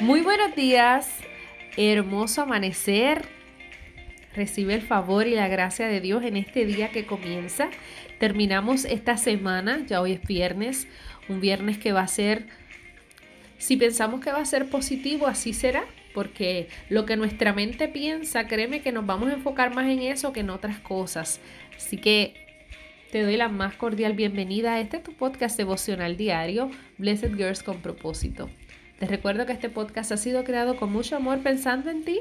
Muy buenos días, hermoso amanecer. Recibe el favor y la gracia de Dios en este día que comienza. Terminamos esta semana, ya hoy es viernes, un viernes que va a ser, si pensamos que va a ser positivo, así será, porque lo que nuestra mente piensa, créeme que nos vamos a enfocar más en eso que en otras cosas. Así que te doy la más cordial bienvenida a este tu podcast devocional diario, Blessed Girls con propósito. Te recuerdo que este podcast ha sido creado con mucho amor pensando en ti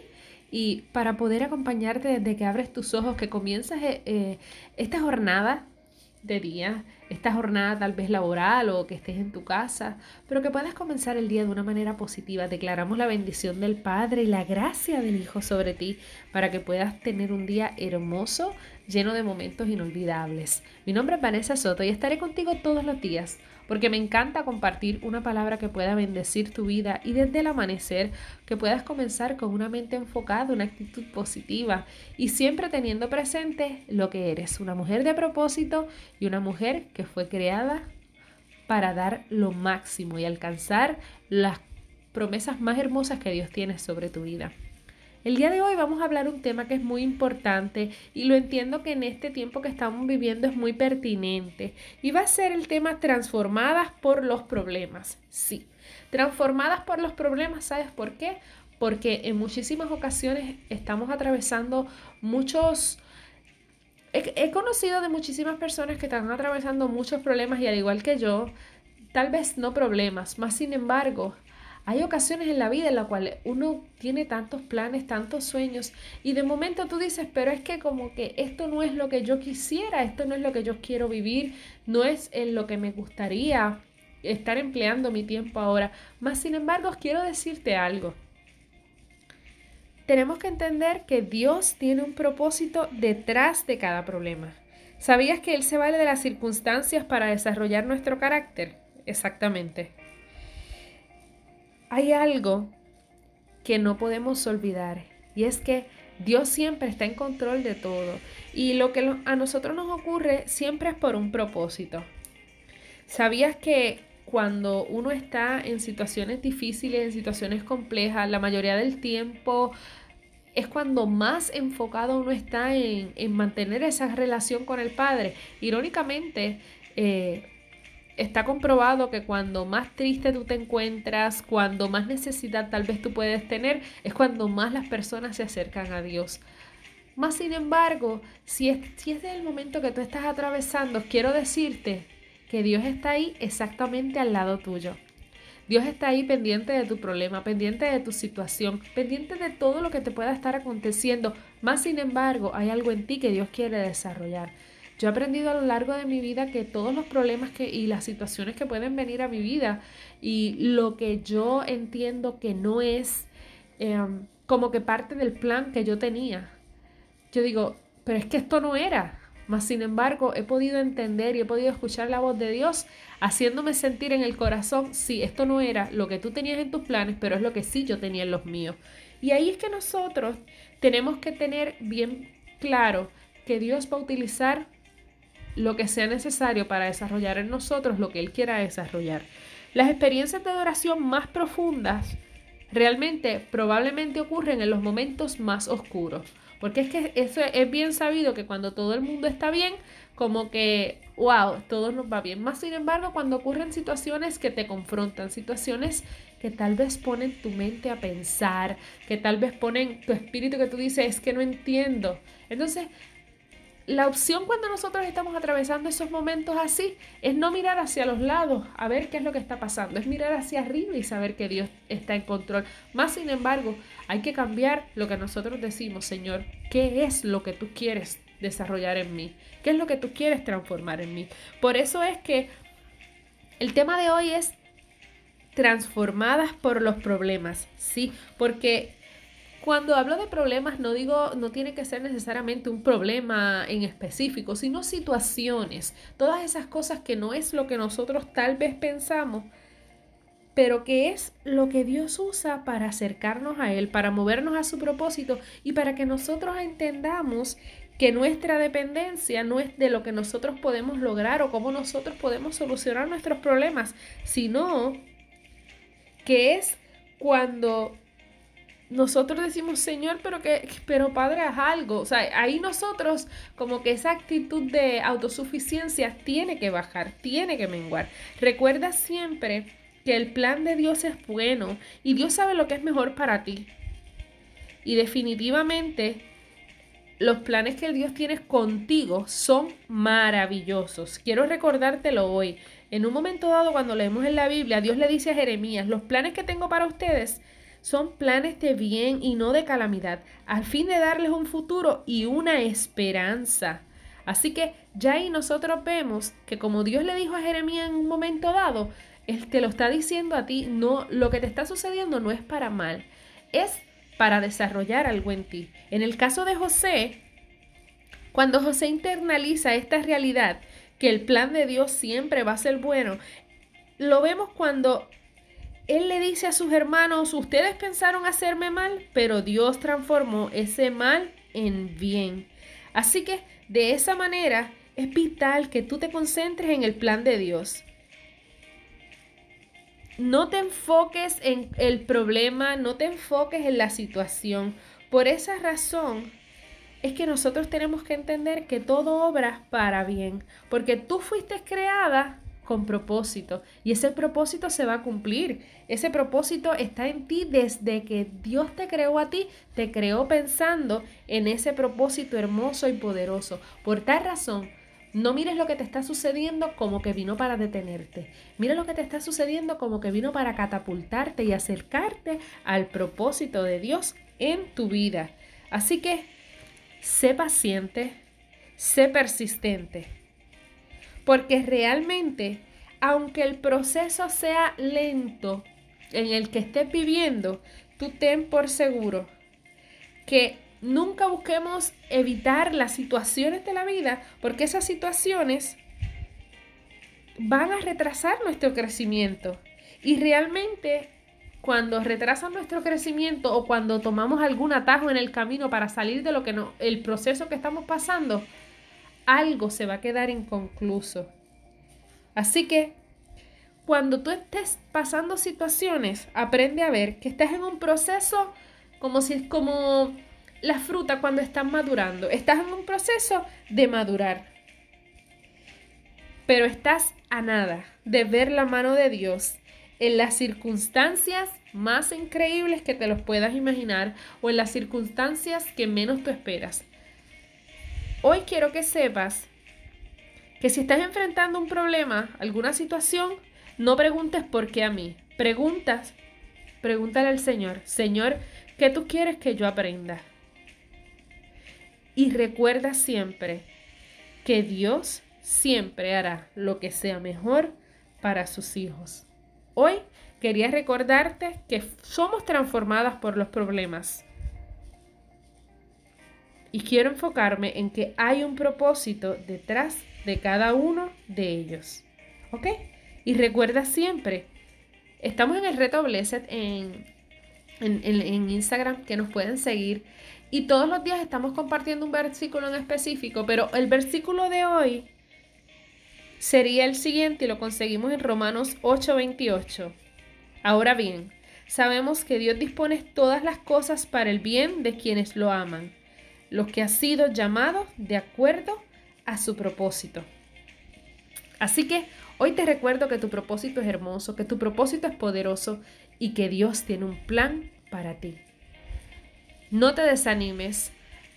y para poder acompañarte desde que abres tus ojos, que comienzas eh, eh, esta jornada de día, esta jornada tal vez laboral o que estés en tu casa, pero que puedas comenzar el día de una manera positiva. Declaramos la bendición del Padre y la gracia del Hijo sobre ti para que puedas tener un día hermoso, lleno de momentos inolvidables. Mi nombre es Vanessa Soto y estaré contigo todos los días porque me encanta compartir una palabra que pueda bendecir tu vida y desde el amanecer que puedas comenzar con una mente enfocada, una actitud positiva y siempre teniendo presente lo que eres, una mujer de propósito y una mujer que fue creada para dar lo máximo y alcanzar las promesas más hermosas que Dios tiene sobre tu vida. El día de hoy vamos a hablar un tema que es muy importante y lo entiendo que en este tiempo que estamos viviendo es muy pertinente y va a ser el tema transformadas por los problemas. Sí, transformadas por los problemas, ¿sabes por qué? Porque en muchísimas ocasiones estamos atravesando muchos... He, conocido de muchísimas personas que están atravesando muchos problemas y al igual que yo, tal vez no problemas, más sin embargo, hay ocasiones en la vida en la cual uno tiene tantos planes, tantos sueños y de momento tú dices, pero es que como que esto no es lo que yo quisiera, esto no es lo que yo quiero vivir, no es en lo que me gustaría estar empleando mi tiempo ahora. Más sin embargo, quiero decirte algo. Tenemos que entender que Dios tiene un propósito detrás de cada problema. ¿Sabías que Él se vale de las circunstancias para desarrollar nuestro carácter? Exactamente hay algo que no podemos olvidar y es que Dios siempre está en control de todo y lo que a nosotros nos ocurre siempre es por un propósito. ¿Sabías que cuando uno está en situaciones difíciles, en situaciones complejas, la mayoría del tiempo es cuando más enfocado uno está en, mantener esa relación con el Padre? Irónicamente, eh, está comprobado que cuando más triste tú te encuentras, cuando más necesidad tal vez tú puedes tener, es cuando más las personas se acercan a Dios. Más sin embargo, si es, si es el momento que tú estás atravesando, quiero decirte que Dios está ahí exactamente al lado tuyo. Dios está ahí pendiente de tu problema, pendiente de tu situación, pendiente de todo lo que te pueda estar aconteciendo. Más sin embargo, hay algo en ti que Dios quiere desarrollar. Yo he aprendido a lo largo de mi vida que todos los problemas que, y las situaciones que pueden venir a mi vida y lo que yo entiendo que no es em, como que parte del plan que yo tenía. Yo digo, pero es que esto no era. Mas sin embargo, he podido entender y he podido escuchar la voz de Dios haciéndome sentir en el corazón, sí, esto no era lo que tú tenías en tus planes, pero es lo que sí yo tenía en los míos. Y ahí es que nosotros tenemos que tener bien claro que Dios va a utilizar lo que sea necesario para desarrollar en nosotros lo que Él quiera desarrollar. Las experiencias de adoración más profundas realmente probablemente ocurren en los momentos más oscuros. Porque es que eso es bien sabido que cuando todo el mundo está bien, como que, wow, todo nos va bien. Más sin embargo, cuando ocurren situaciones que te confrontan, situaciones que tal vez ponen tu mente a pensar, que tal vez ponen tu espíritu que tú dices, es que no entiendo. Entonces, la opción cuando nosotros estamos atravesando esos momentos así es no mirar hacia los lados a ver qué es lo que está pasando, es mirar hacia arriba y saber que Dios está en control. Más sin embargo, hay que cambiar lo que nosotros decimos, Señor, ¿qué es lo que tú quieres desarrollar en mí? ¿Qué es lo que tú quieres transformar en mí? Por eso es que el tema de hoy es transformadas por los problemas, ¿sí? Porque cuando hablo de problemas, no digo, no tiene que ser necesariamente un problema en específico, sino situaciones, todas esas cosas que no es lo que nosotros tal vez pensamos, pero que es lo que Dios usa para acercarnos a Él, para movernos a su propósito y para que nosotros entendamos que nuestra dependencia no es de lo que nosotros podemos lograr o cómo nosotros podemos solucionar nuestros problemas, sino que es cuando nosotros decimos, Señor, pero que, pero Padre, haz algo. O sea, ahí nosotros, como que esa actitud de autosuficiencia tiene que bajar, tiene que menguar. Recuerda siempre que el plan de Dios es bueno y Dios sabe lo que es mejor para ti. Y definitivamente los planes que Dios tiene contigo son maravillosos. Quiero recordártelo hoy. En un momento dado, cuando leemos en la Biblia, Dios le dice a Jeremías, los planes que tengo para ustedes son planes de bien y no de calamidad, al fin de darles un futuro y una esperanza. Así que ya ahí nosotros vemos que como Dios le dijo a Jeremías en un momento dado, Él te lo está diciendo a ti, no, lo que te está sucediendo no es para mal, es para desarrollar algo en ti. En el caso de José, cuando José internaliza esta realidad, que el plan de Dios siempre va a ser bueno, lo vemos cuando él le dice a sus hermanos, ustedes pensaron hacerme mal, pero Dios transformó ese mal en bien. Así que de esa manera es vital que tú te concentres en el plan de Dios. No te enfoques en el problema, no te enfoques en la situación. Por esa razón es que nosotros tenemos que entender que todo obra para bien, porque tú fuiste creada con propósito y ese propósito se va a cumplir. Ese propósito está en ti desde que Dios te creó a ti, te creó pensando en ese propósito hermoso y poderoso. Por tal razón, no mires lo que te está sucediendo como que vino para detenerte. Mira lo que te está sucediendo como que vino para catapultarte y acercarte al propósito de Dios en tu vida. Así que sé paciente, sé persistente porque realmente, aunque el proceso sea lento en el que estés viviendo, tú ten por seguro que nunca busquemos evitar las situaciones de la vida, porque esas situaciones van a retrasar nuestro crecimiento. Y realmente cuando retrasan nuestro crecimiento o cuando tomamos algún atajo en el camino para salir de lo que no, el proceso que estamos pasando, algo se va a quedar inconcluso. Así que cuando tú estés pasando situaciones, aprende a ver que estás en un proceso como si es como la fruta cuando están madurando. Estás en un proceso de madurar. Pero estás a nada de ver la mano de Dios en las circunstancias más increíbles que te los puedas imaginar o en las circunstancias que menos tú esperas. Hoy quiero que sepas que si estás enfrentando un problema, alguna situación, no preguntes por qué a mí. Preguntas, pregúntale al Señor, Señor, ¿qué tú quieres que yo aprenda? Y recuerda siempre que Dios siempre hará lo que sea mejor para sus hijos. Hoy quería recordarte que somos transformadas por los problemas y quiero enfocarme en que hay un propósito detrás de cada uno de ellos. ¿Ok? Y recuerda siempre, estamos en el reto Blessed en, en, Instagram que nos pueden seguir y todos los días estamos compartiendo un versículo en específico, pero el versículo de hoy sería el siguiente y lo conseguimos en Romanos 8:28. Ahora bien, sabemos que Dios dispone todas las cosas para el bien de quienes lo aman los que ha sido llamados de acuerdo a su propósito. Así que hoy te recuerdo que tu propósito es hermoso, que tu propósito es poderoso y que Dios tiene un plan para ti. No te desanimes,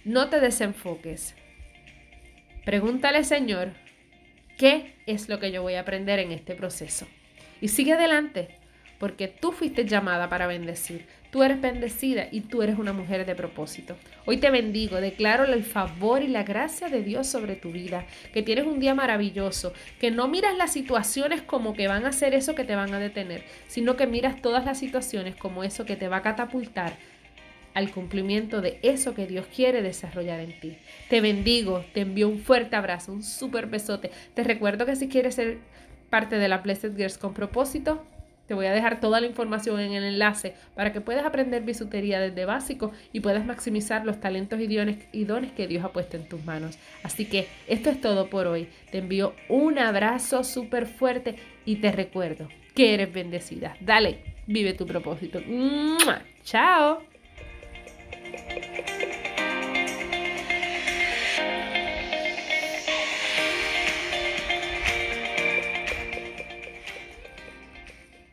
no te desenfoques. Pregúntale, Señor, ¿qué es lo que yo voy a aprender en este proceso? Y sigue adelante, porque tú fuiste llamada para bendecir. Tú eres bendecida y tú eres una mujer de propósito. Hoy te bendigo, declaro el favor y la gracia de Dios sobre tu vida, que tienes un día maravilloso, que no miras las situaciones como que van a ser eso que te van a detener, sino que miras todas las situaciones como eso que te va a catapultar al cumplimiento de eso que Dios quiere desarrollar en ti. Te bendigo, te envío un fuerte abrazo, un súper besote. Te recuerdo que si quieres ser parte de la Blessed Girls con propósito, te voy a dejar toda la información en el enlace para que puedas aprender bisutería desde básico y puedas maximizar los talentos y dones, que Dios ha puesto en tus manos. Así que esto es todo por hoy. Te envío un abrazo súper fuerte y te recuerdo que eres bendecida. Dale, vive tu propósito. Chao.